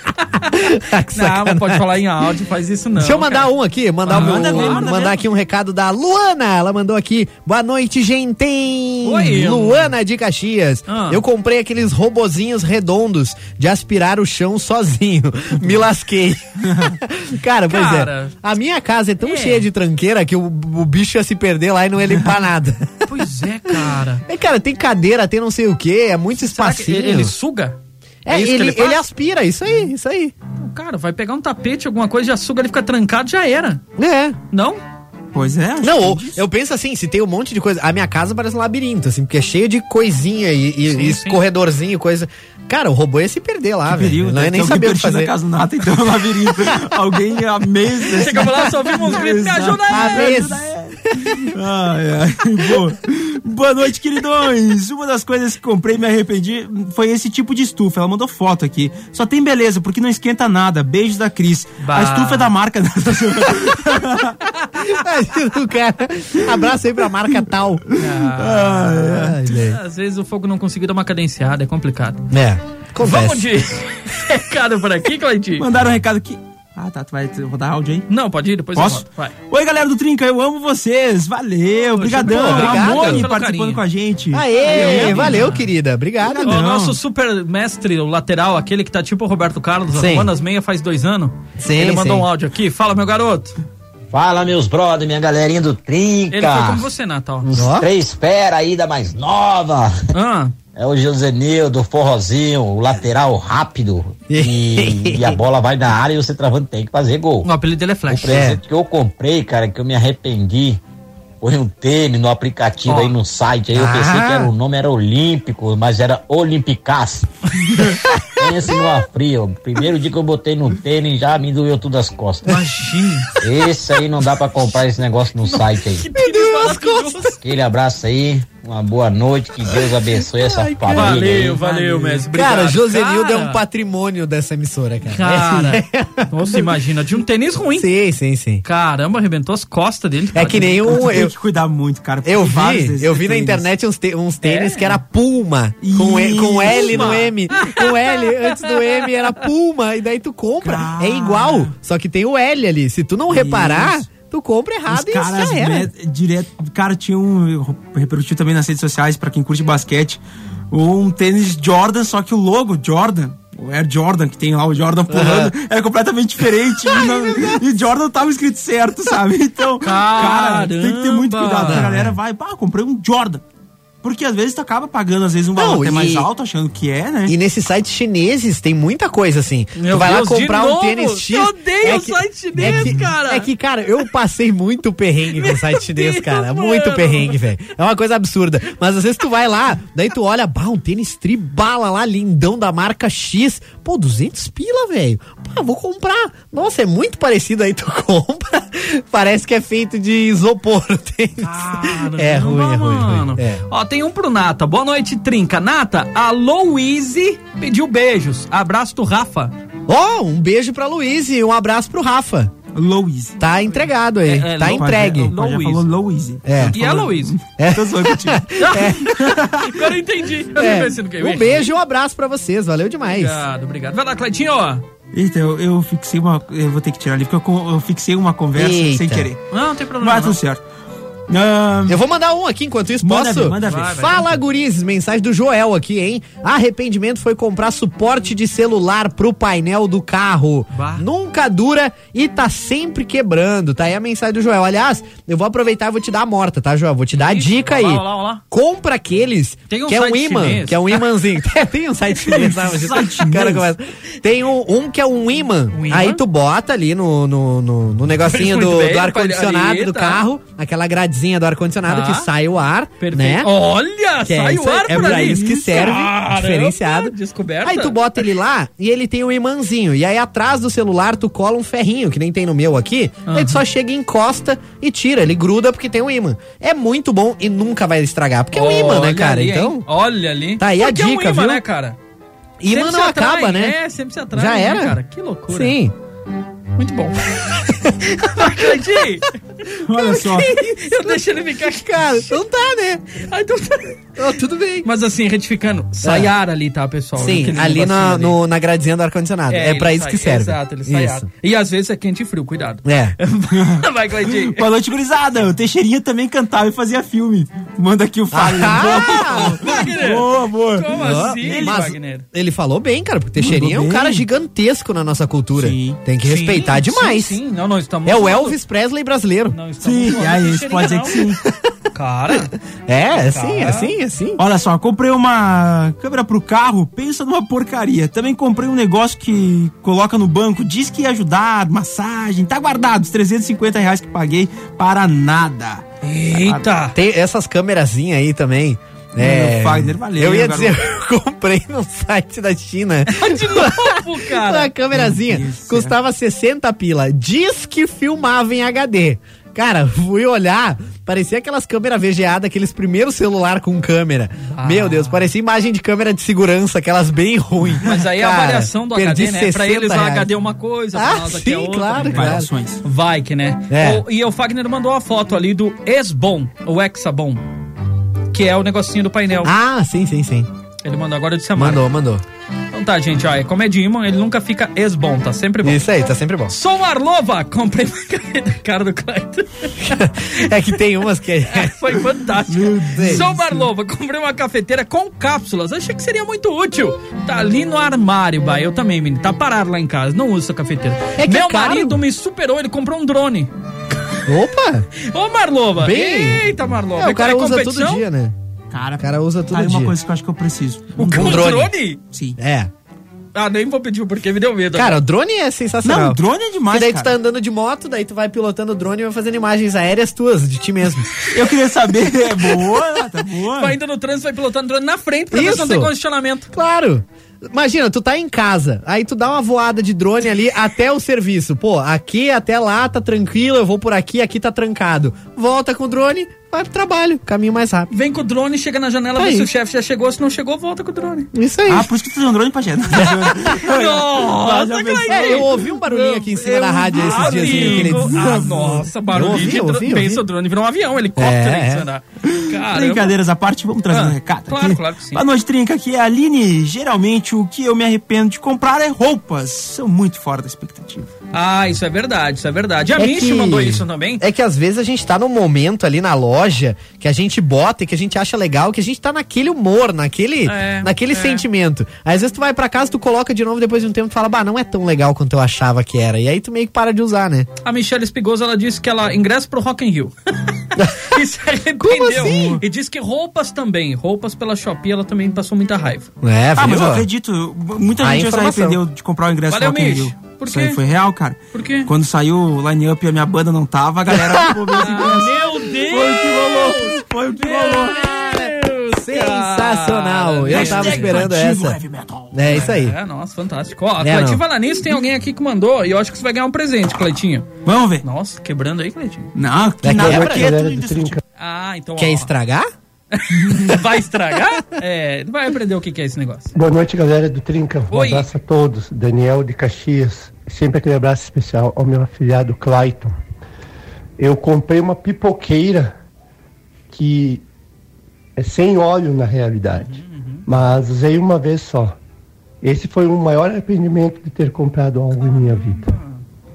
[laughs] Não, não pode falar em áudio, faz isso não. Deixa eu mandar cara. um aqui, mandar, Ah, um- manda manda mandar aqui um recado da Luana. Ela mandou aqui. Boa noite, gente. Oi, Luana de Caxias. Ah. Eu comprei aqueles robozinhos redondos de aspirar o chão sozinho. [laughs] Me lasquei. [laughs] Cara, pois Cara. é. A minha casa é tão É. cheia de tranqueira que o, o bicho ia se perder lá e não ia limpar nada. Pois é, cara. É, cara, tem cadeira, tem não sei o que, é muito Será espacinho. ele suga? É, isso que ele, ele faz? ele aspira, isso aí, isso aí. Cara, vai pegar um tapete, alguma coisa, já suga, ele fica trancado, já era. É. Não? Pois é. Não, ou- eu penso assim, se tem um monte de coisa. A minha casa parece um labirinto, assim, porque é cheio de coisinha e, e, Sim, e sim. corredorzinho, coisa. Cara, o robô ia se perder lá, velho. Não ia né? nem saber o que fazer. na casa do Nata, então é um labirinto. [laughs] Alguém há meses. Chegamos lá, só ouvimos uns gritos, me ajuda aí! Ai, ai, boa. Boa noite, queridões. Uma das coisas que comprei e me arrependi foi esse tipo de estufa. Ela mandou foto aqui. Só tem beleza, porque não esquenta nada. Beijos da Cris. Bah. A estufa é da marca. [laughs] Imagina o cara. Abraço aí pra marca tal. Ai, velho. Às vezes o fogo não conseguiu dar uma cadenciada, é complicado. É, acontece. Vamos de [laughs] recado por aqui, Cleitinho? Mandaram um recado aqui. Ah, tá. Tu vai rodar áudio aí? Não, pode ir, depois Posso? eu volto. Vai. Oi, galera do Trinca, eu amo vocês. Valeu, obrigadão. Pelo participando carinho. com a gente. Aê, valeu, querida. Obrigado. O nosso super mestre, o lateral, aquele que tá tipo o Roberto Carlos, arrumando as meias faz dois anos. Sim, Ele mandou sim. um áudio aqui. Fala, meu garoto. Fala, meus brother, minha galerinha do Trinca. Ele foi como você, Natal. Uns Ó. três fera aí da mais nova. Ah, É o Josenildo, forrozinho, o lateral rápido. [laughs] E, e a bola vai na área e você travando tem que fazer gol. o apelido dele é O Flash. presente que eu comprei, cara, que eu me arrependi. Foi um tênis no aplicativo Ó. aí no site. Aí eu pensei Ah. que era, o nome era Olímpico, mas era Olimpicas. [laughs] Pense numa fria. O primeiro dia que eu botei no tênis já me doeu tudo as costas. Imagina. Esse aí não dá pra comprar esse negócio no site aí. Aquele abraço aí, uma boa noite, que Deus abençoe essa família. Valeu, valeu, mestre. Obrigado. Cara, Josenildo é um patrimônio dessa emissora, cara. Cara, [laughs] nossa, imagina, de um tênis ruim. Sim, sim, sim. Caramba, arrebentou as costas dele. É que nem um. Tem Eu, que cuidar muito, cara. eu vi, eu vi na tênis. internet uns, te- uns tênis É? que era Puma. Com, e- com L no. M. Com L, [laughs] antes do M era Puma. E daí tu compra. Cara. É igual. Só que tem o L ali. Se tu não reparar, Isso. Tu compra Os errado e caras já era. met- direto. Cara, tinha um. Repercutiu também nas redes sociais, pra quem curte basquete. Um tênis Jordan, só que o logo Jordan. O Air Jordan, que tem lá o Jordan pulando, é completamente diferente. [laughs] e, não- e Jordan tava escrito certo, sabe? Então, cara, tem que ter muito Caramba. cuidado. A galera vai, pá, comprei um Jordan. Porque às vezes tu acaba pagando, às vezes, um valor Não, até e- mais alto, achando que é, né? E nesses sites chineses tem muita coisa assim. Meu tu vai Deus, lá de comprar um novo? tênis X. Eu odeio o site chinês, é que, cara. É que, cara, eu passei muito perrengue com o site chinês, Deus, cara. mano. Muito perrengue, velho. É uma coisa absurda. Mas às vezes tu vai lá, daí tu olha, bah, um tênis tribala lá, lindão da marca X. Pô, 200 pila, velho. Pô, vou comprar. Nossa, é muito parecido aí, tu [laughs] compra. Parece que é feito de isopor o tênis. É ruim, é ruim, mano. ruim. É. Ó, tem um pro Nata. Boa noite, Trinca. Nata, a Louise pediu beijos. Abraço do Rafa. Ó, um beijo pra Luiz e um abraço pro Rafa. Louise. Tá entregado aí. É, é, tá entregue. Louise. falou Louise. É. E a Louise? É. [laughs] Tô zoando contigo. [laughs] Agora eu entendi. Eu É. não pensei no que Um beijo e um abraço pra vocês. Valeu demais. Obrigado, obrigado. Vai lá, Cleitinho. Eita, eu, eu fixei uma. Eu vou ter que tirar ali, porque eu, eu fixei uma conversa Eita. sem querer. Não, não tem problema. Mas tudo certo. Ah, Eu vou mandar um aqui enquanto isso, Manda posso? ver, manda ver. Fala, guris, mensagem do Joel aqui, hein? Arrependimento foi comprar suporte de celular pro painel do carro. Bah. Nunca dura e tá sempre quebrando. Tá aí a mensagem do Joel. Aliás, eu vou aproveitar e vou te dar a morta, tá, Joel? Vou te dar a dica aí. lá, olha lá, olha lá. Compra aqueles Tem um que é um imã, chinês. que é um imãzinho. [laughs] É, Tem um site chinês, sabe? Site O cara começa. Tem um, um que é um imã. Um imã? Aí tu bota ali no, no, no, no negocinho do, bem, do ar-condicionado do tá. carro, aquela gradezinha do ar-condicionado Tá. que sai o ar, Perfeito. né? Olha, Que é sai isso o ar é pra isso que serve, Caramba, diferenciado. Descoberta. Aí tu bota ele lá e ele tem um imãzinho. E aí atrás do celular tu cola um ferrinho, que nem tem no meu aqui. Aí tu só chega e encosta e tira. Ele gruda porque tem um imã. É muito bom e nunca vai estragar. Porque é um imã, né, cara? ali, então, hein? Olha ali. Tá aí a Porque é um dica, imã, viu? né, cara? imã não acaba, né? É, sempre se atrai. Já né, era. cara? Que loucura. Sim. Muito bom. Acredite. [laughs] olha só. Eu deixo ele ficar aqui. [laughs] Cara, então tá, né? Ah, então tá. Ó, tudo bem. Mas assim, retificando, sai É. ar ali, tá, pessoal? Sim, ali na, ali. no- na gradezinha do ar-condicionado. É, ele pra isso sai- que serve. Exato, ele sai Isso. ar. E às vezes é quente e frio, cuidado. É. [laughs] Vai, Cleitinho. Boa noite, gurizada. O Teixeirinha também cantava e fazia filme. Manda aqui o Fábio. Ah! Wagner, boa, boa. Como Ó, assim, mas Wagner? ele falou bem, cara, porque Teixeirinha é um cara gigantesco na nossa cultura. Sim. Tem que Sim, respeitar demais. Sim, sim. Não, não, estamos É o Elvis Presley brasileiro. Não estamos Sim, aí, isso pode dizer que sim. não. Cara, [laughs] É, é sim, é Cara. sim, é sim. Olha só, comprei uma câmera pro carro, pensa numa porcaria. Também comprei um negócio que coloca no banco, diz que ia ajudar, massagem, tá guardado, os 350 reais que paguei para nada. eita. Tem essas câmerazinhas aí também. É, Meu Fagner, valeu, eu ia garoto. dizer, [laughs] eu comprei no site da China. [laughs] De novo, [laughs] Uma cara. câmerazinha do céu. custava 60 pila. Diz que filmava em HD. Cara, fui olhar, parecia aquelas câmeras VGA daqueles primeiros celular com câmera. Ah. Meu Deus, parecia imagem de câmera de segurança, aquelas bem ruins. Mas aí a Cara, variação do perdi HD, né? Pra 60 eles o reais. HD é uma coisa, pra Ah, nós aqui é sim, outra. claro, né? claro. Variações. Vai que, né? É. O- e o Fagner mandou a foto ali do Exbom, o Exabom, que é o negocinho do painel. Ah, sim, sim, sim. Ele mandou agora de semana. Mandou, mandou. Então tá, gente, ó, é como é de imã, ele nunca fica ex-bom, tá sempre bom. Isso aí, tá sempre bom. Sou Arlova, comprei uma caneta, cara do Cleiton. [laughs] É que tem umas que. [laughs] Foi fantástico. Sou Marlova, comprei uma cafeteira com cápsulas. Achei que seria muito útil. Tá ali no armário, bah. Eu também, menino. Tá parado lá em casa. Não uso essa cafeteira. É que Meu é marido me superou, ele comprou um drone. Opa! Ô, Marlova. Bem- Eita, Marlova. É, o cara usa competição? todo dia, né? Cara, O cara usa todo tá dia. uma coisa que eu acho que eu preciso. O Um um drone. drone? Sim. É. Ah, nem vou pedir porque me deu medo. Cara, o drone é sensacional. Não, drone é demais, Porque daí tu tá cara. andando de moto, daí tu vai pilotando o drone e vai fazendo imagens aéreas tuas, de ti mesmo. [laughs] Eu queria saber, é boa, tá boa. Vai indo no trânsito, vai pilotando o drone na frente pra ver se não Isso. tem congestionamento. Claro. Imagina, tu tá em casa, aí tu dá uma voada de drone ali até o serviço. Pô, aqui até lá tá tranquilo, eu vou por aqui, aqui tá trancado. Volta com o drone, vai pro trabalho, caminho mais rápido. Vem com o drone, chega na janela, vê Aí. se o chefe já chegou. Se não chegou, volta com o drone. Isso aí. Ah, por isso que tu tem um drone pra gente. [laughs] Nossa. É, eu ouvi um barulhinho aqui em cima da rádio esses dias. assim, aquele Amigo. Ah, nossa, barulho Eu ouvi, de eu ouvi, eu Pensa, ouvi. o drone virou um avião, helicóptero. É, é. Caramba. Brincadeiras à parte, vamos trazer Ah, um recado claro, aqui. claro que sim. Boa noite, Trinca. Aqui é a Aline. Geralmente, o que eu me arrependo de comprar é roupas. São muito fora da expectativa. Ah, isso é verdade, isso é verdade. E a É Michi que- mandou isso também. É que às vezes a gente tá num momento ali na loja que a gente bota e que a gente acha legal, que a gente tá naquele humor, naquele, É, naquele é. sentimento. Aí, às vezes tu vai pra casa, tu coloca de novo depois de um tempo e fala, bah, não é tão legal quanto eu achava que era. E aí tu meio que para de usar, né? A Michelle Espigosa, ela disse que ela ingressa pro Rock in Rio. [laughs] e se arrependeu. [laughs] Como assim? E disse que roupas também. Roupas pela Shopee, ela também passou muita raiva. É, Ah, mas eu acredito. Muita A gente já se informação. arrependeu de comprar o ingresso Valeu, do Rock in. Rio. Por Isso aí foi real, cara. Por quê? Quando saiu o line up e a minha banda não tava, a galera [laughs] meus ingressos. Meu Deus! Foi o que rolou. Foi o que rolou. Sensacional. Eu tava esperando essa. É isso aí. É, nossa, fantástico. Ó, a É, Cleitinho falar nisso, tem alguém aqui que mandou e eu acho que você vai ganhar um presente, Cleitinho. Vamos ver. Nossa, quebrando aí, Cleitinho. Não, que É que nada, é é indestrutível. Ah, então Quer ó, estragar? [laughs] vai estragar? É, vai aprender o que que é esse negócio. Boa noite, galera do Trinca. Um Oi. abraço a todos. Daniel de Caxias. Sempre aquele abraço especial ao meu afilhado Clayton. Eu comprei uma pipoqueira que é sem óleo na realidade, mas usei uma vez só. Esse foi o maior arrependimento de ter comprado algo em minha vida.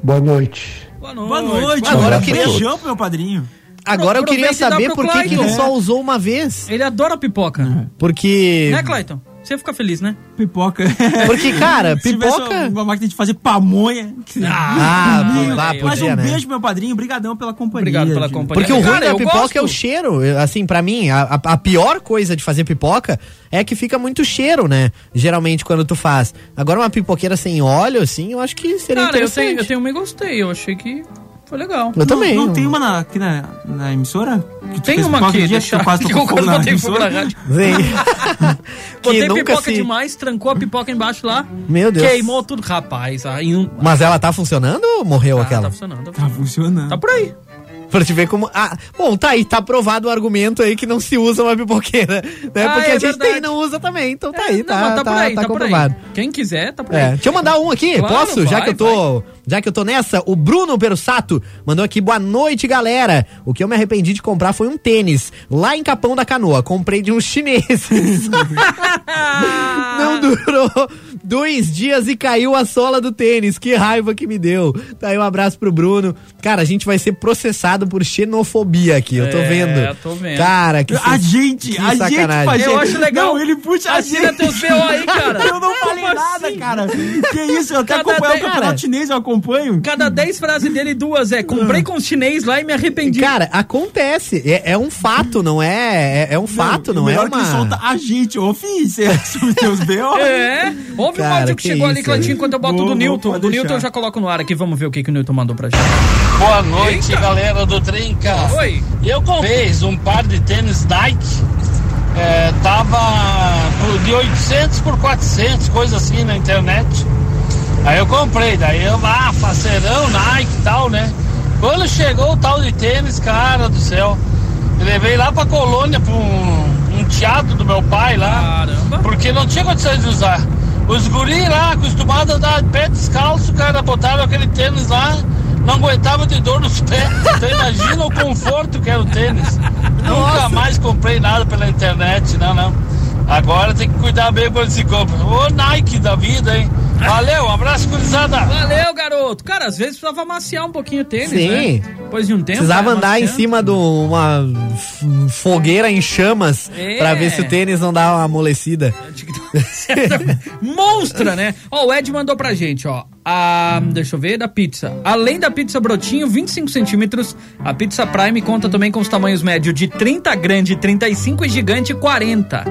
Boa noite. Boa noite. Boa noite. Boa Agora eu noite. queria beijão pro meu padrinho. Agora eu queria saber por que ele só usou uma vez. Ele adora pipoca. Porque. Né, Clayton? Você fica feliz, né? Pipoca. Porque, cara, [laughs] pipoca. uma, uma máquina de fazer pamonha. Ah, Meu vá, Deus. Mas podia, um né? beijo pro meu padrinho, brigadão pela companhia. Obrigado pela gente. companhia. Porque o ruim Cara, da eu pipoca gosto. é o cheiro. Eu- Assim, pra mim, a, a- pior coisa de fazer pipoca é que fica muito cheiro, né? Geralmente quando tu faz. Agora uma pipoqueira sem óleo, assim, eu acho que seria Cara, eu interessante. tenho, eu tenho uma e gostei. Eu achei que foi legal. Eu também. Não, não tem uma na- aqui na, na emissora? Que tu Tem fez uma aqui, dia deixa- que tu quase eu quase na botei fogo emissora? na rádio. Sim. [laughs] Botei pipoca se... demais, trancou a pipoca embaixo lá. Meu Deus. Queimou tudo. Rapaz, aí um... Mas ela tá funcionando ou morreu Ah, aquela? tá funcionando. Tá, Tá funcionando. tá por aí. Pra te ver como. Ah, bom, tá aí, tá provado o argumento aí que não se usa uma pipoqueira. Né? Ah, Porque é a gente tem e verdade. não usa também. Então tá aí, Não, tá, tá, por aí, tá tá por aí. comprovado. Quem quiser, tá por aí. É, deixa eu mandar um aqui, Claro, posso? já vai, que eu tô, já que eu tô nessa, o Bruno Perussato mandou aqui boa noite, galera. O que eu me arrependi de comprar foi um tênis lá em Capão da Canoa. Comprei de uns chineses. [laughs] Não durou dois dias e caiu a sola do tênis. Que raiva que me deu. Tá aí um abraço pro Bruno. Cara, a gente vai ser processado por xenofobia aqui. Eu tô É, vendo. tô vendo. Cara, que A gente, que a gente sacanagem. faz Eu acho legal. Não, ele puxa a Assina gente. teus BO aí, cara. Eu não falei Como nada, assim? cara. Que isso, eu até Cada acompanho o campeonato chinês, eu acompanho. Cada 10 frases dele, duas é comprei com os chinês lá e me arrependi. Cara, acontece. É, é um fato, não é? É, é um fato, não, o é melhor uma... que solta a gente, ô filho, você [laughs] sobre teus B.O. É, houve um Cara, áudio que, que chegou ali, isso, hein? enquanto eu boto Vou, do Newton. Do Newton eu já coloco no ar aqui, vamos ver o que, que o Newton mandou pra gente. Boa noite, galera do Trinca. Oi. Eu comprei um par de tênis Nike. É, tava de 800 por 400, coisa assim na internet. Aí eu comprei, daí eu, ah, faceirão, Nike e tal, né? Quando chegou o tal de tênis, cara do céu, eu levei lá pra colônia, pra um, um teatro do meu pai lá, Caramba. porque não tinha condições de usar. Os guris lá, acostumados a andar de pé descalço, cara, botaram aquele tênis lá, não aguentava de dor nos pés. Então imagina o conforto que era o tênis. [laughs] Nunca mais comprei nada pela internet, não, não. Agora tem que cuidar bem quando se compra. Ô Nike da vida, hein? Valeu, um abraço, gurizada. Valeu, garoto. Cara, às vezes precisava maciar um pouquinho o tênis, Sim. né? Depois de um tempo. Precisava vai andar em cima de uma fogueira em chamas É. pra ver se o tênis não dá uma amolecida. [laughs] Monstra, né? Ó, o Ed mandou pra gente, ó. A, deixa eu ver, da pizza. Além da pizza brotinho, 25 centímetros, a pizza Prime conta também com os tamanhos médio de 30 grande, 35 e gigante 40.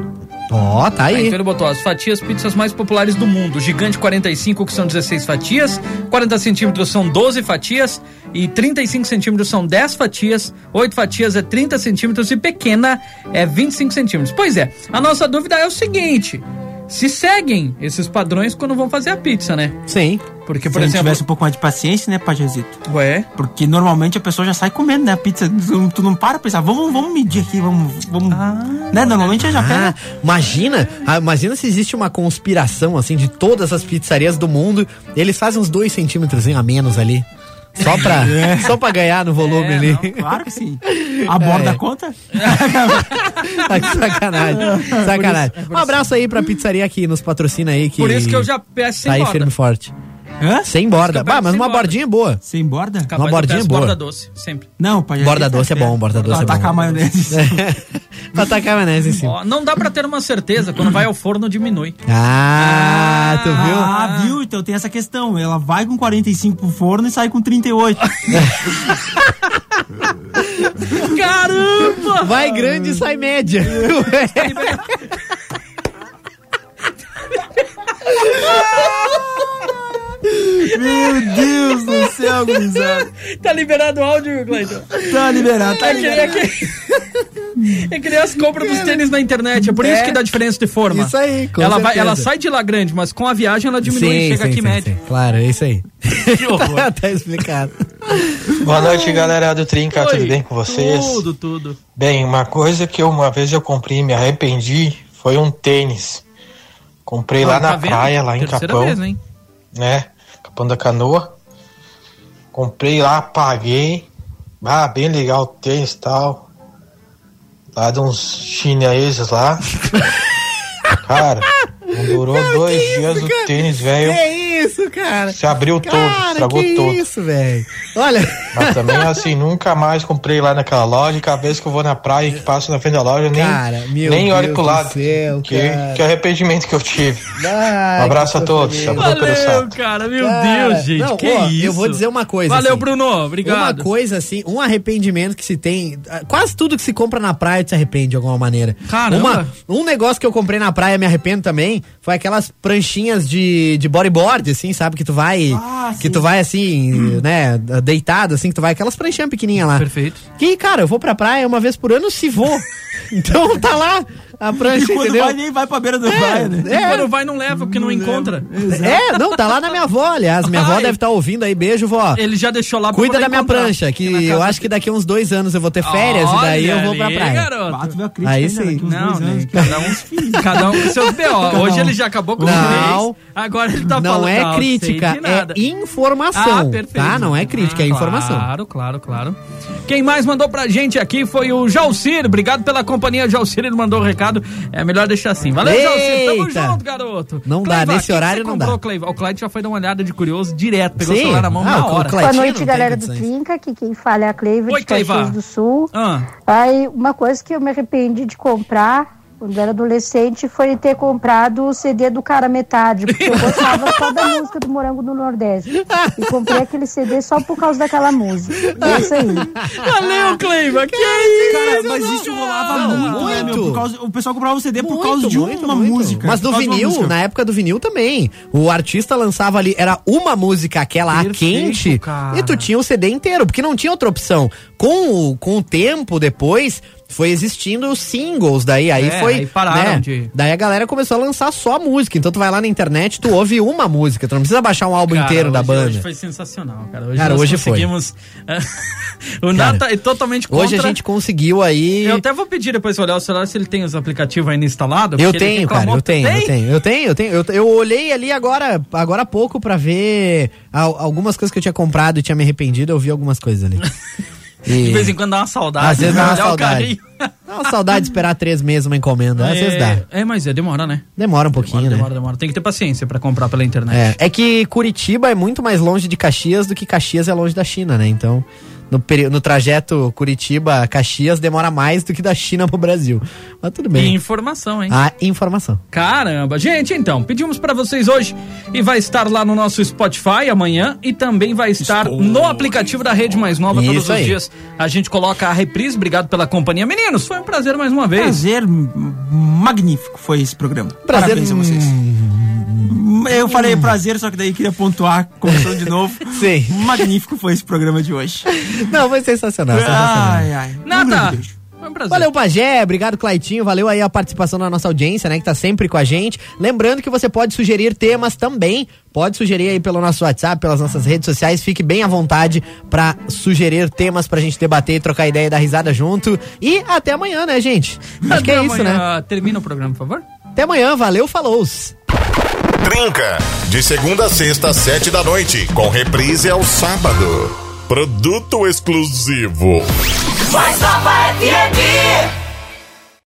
Ó, tá Aí. Então botou as fatias pizzas mais populares do mundo. Gigante 45, que são 16 fatias. 40 centímetros são 12 fatias. E 35 centímetros são 10 fatias. 8 fatias é 30 centímetros. E pequena é 25 centímetros. Pois é, a nossa dúvida é o seguinte: se seguem esses padrões quando vão fazer a pizza, né? Sim. Porque, Se por a gente exemplo. tivesse um pouco mais de paciência, né, Pajazito? Ué? Porque normalmente a pessoa já sai comendo, né? A pizza, tu, tu não para pra pensar, vamos, vamos medir aqui, vamos. vamos né? Normalmente já Ah, pega. imagina, ah, imagina se existe uma conspiração assim de todas as pizzarias do mundo. Eles fazem uns dois centímetros a menos ali. Só pra, [laughs] só pra ganhar no volume É, ali. Não, claro que sim. A borda É. conta? [laughs] Tá que sacanagem. Sacanagem. Um abraço aí pra pizzaria que nos patrocina aí. Que Por isso que eu já peço sem tá aí borda. firme e forte. Hã? Sem borda. Bah, mas sem uma borda. bordinha boa. Sem borda? Capaz Uma bordinha peço boa. borda doce, sempre. Não, Pajazito. Borda doce é bom, borda doce é Pra tacar bom. maionese. [laughs] pra tacar maionese em cima. Não dá pra ter uma certeza, quando vai ao forno diminui. Ah, tu viu? Ah, viu? Então tem essa questão. Ela vai com 45 pro forno e sai com 38. [laughs] Caramba! Vai grande e sai média. [laughs] Meu Deus do céu, gurizada. Tá liberado o áudio, Cleiton? Tá liberado, tá É que, é liberado. que, é que nem as compras dos tênis na internet. É por isso É. que dá diferença de forma. Isso aí, com ela, vai, ela sai de lá grande, mas com a viagem ela diminui, chega aqui média. Claro, é isso aí. [laughs] tá, tá explicado. Boa noite, galera do Trinca, Oi. tudo bem com vocês? Tudo, tudo. Bem, uma coisa que eu, uma vez eu comprei e me arrependi foi um tênis. Comprei lá Ó, tá na vendo? praia, lá em Terceira Capão, vez, hein? né? Capão da Canoa. Comprei lá, paguei. Ah, bem legal o tênis e tal. Lá de uns chineses lá. [laughs] Cara, não durou dois dias o tênis, velho. Isso, cara? Se abriu todo, Cara, estragou que todo. isso, velho. Olha. Mas também, assim, [laughs] nunca mais comprei lá naquela loja. Cada vez que eu vou na praia e passo na frente da loja, nem, Cara, meu nem olho Deus pro do lado. céu, que, cara. que arrependimento que eu tive. Ai, um abraço a todos. pelo Valeu, cara, meu Cara, Deus, gente, não, que ó, isso. Eu vou dizer uma coisa. Valeu, assim. Bruno, obrigado. Uma coisa assim, um arrependimento que se tem. ah, Quase tudo que se compra na praia se arrepende de alguma maneira. Caramba. Uma, um negócio que eu comprei na praia me arrependo também foi aquelas pranchinhas de, de bodyboard, assim, sabe? Que tu vai. Ah, que tu vai assim, [clears throat] né? Deitado, assim, que tu vai. Aquelas pranchinhas pequenininhas lá. Perfeito. Que, cara, eu vou pra praia uma vez por ano se vou. [laughs] então tá lá a E prancha, quando entendeu? vai, nem vai pra beira da É, praia, né? é. Quando vai, não leva, porque não, encontra. É, não, tá lá na minha avó, aliás. Minha avó Ai. deve estar ouvindo aí. Beijo, vó. Ele já deixou lá pra Cuida da minha encontrar. prancha, que eu acho que daqui a uns dois anos eu vou ter férias e daí eu Olha vou pra ali, praia. garoto. Ah, crítica Aí sim. Não, né? anos. Cada um, cada um com seus B.O. Hoje ele já acabou com os Não. três. Agora ele tá Não falando. é sei crítica, de nada. é informação. Ah, perfeito. Tá? Não é crítica, é Ah, informação. Claro, claro, claro. Quem mais mandou pra gente aqui foi o Jalcir. Obrigado pela companhia, Jalcir. Ele mandou o recado. É melhor deixar assim. Valeu, Jalcir. Tamo junto, garoto. Não dá, Cleiva, nesse que que horário não comprou, dá. Cleiva? O Clyde já foi dar uma olhada de curioso direto. Pegou Sim. o celular na mão Ah, na hora. Boa noite, galera do. Trinca. Aqui quem fala é a Cleiva Oi, de Cleiva. Caxias do Sul. Ah. Aí, uma coisa que eu me arrependi de comprar quando era adolescente foi ter comprado o CD do Cara Metade, porque eu gostava só da [laughs] música do Morango do Nordeste. E comprei aquele CD só por causa daquela música. É isso aí. Valeu, Cleiva. Que isso? Cara, mas isso rolava Não, muito, né, meu? muito. Por causa- o pessoal comprava o CD por Muito, causa de muito, uma muito. música. Mas por no uma vinil, na época do vinil também. O artista lançava ali, era uma música, aquela a Perfeito, quente, cara. e tu tinha o CD inteiro, porque não tinha outra opção. Com o, com o tempo depois, foi existindo os singles, daí aí É, foi. aí pararam né? de- Daí a galera começou a lançar só música. Então tu vai lá na internet, tu ouve uma música, tu não precisa baixar um álbum Cara, inteiro da hoje- banda. Hoje foi sensacional, cara. Hoje Cara, hoje foi. conseguimos. [laughs] o Nata é totalmente contra. Hoje a gente conseguiu aí. Eu até vou pedir depois olhar o celular se ele tem os aplicativos ainda instalados. Eu tenho, cara, eu tenho, eu tenho, eu tenho, eu tenho. Eu, eu olhei ali agora, agora há pouco pra ver al- algumas coisas que eu tinha comprado e tinha me arrependido, eu vi algumas coisas ali. [laughs] E- De vez em quando dá uma saudade. Às vezes dá uma olhar o saudade. Dá uma saudade de esperar três meses uma encomenda, às vezes dá. É, é, mas é, demora, né? Demora um pouquinho, Demora, né? demora, demora. Tem que ter paciência pra comprar pela internet. É, é que Curitiba é muito mais longe de Caxias do que Caxias é longe da China, né? Então, no, no trajeto Curitiba-Caxias demora mais do que da China pro Brasil. Mas tudo E bem. informação, hein? A informação. Caramba, gente, então, pedimos pra vocês hoje e vai estar lá no nosso Spotify amanhã e também vai estar no aplicativo da Rede Mais Nova todos Isso os aí. dias. A gente coloca a reprise. Obrigado pela companhia. Meninos, foi um prazer mais uma vez. Prazer magnífico foi esse programa. Prazer, Parabéns a vocês. Eu falei prazer, só que daí queria pontuar, começando de novo. [laughs] Sim. Magnífico foi esse programa de hoje. Não, foi sensacional, sensacional. Ai, ai. Um. Foi um prazer. Valeu, Pajé. Obrigado, Claitinho. Valeu aí a participação da nossa audiência, né? Que tá sempre com a gente. Lembrando que você pode sugerir temas também. Pode sugerir aí pelo nosso WhatsApp, pelas nossas redes sociais. Fique bem à vontade pra sugerir temas pra gente debater, trocar ideia e dar risada junto. E até amanhã, né, gente? Acho que é Até isso, né? amanhã. Termina o programa, por favor. Até amanhã. Valeu, falou! Trinca. De segunda a sexta, às sete da noite. Com reprise ao sábado. Produto exclusivo. Mais Nova FM.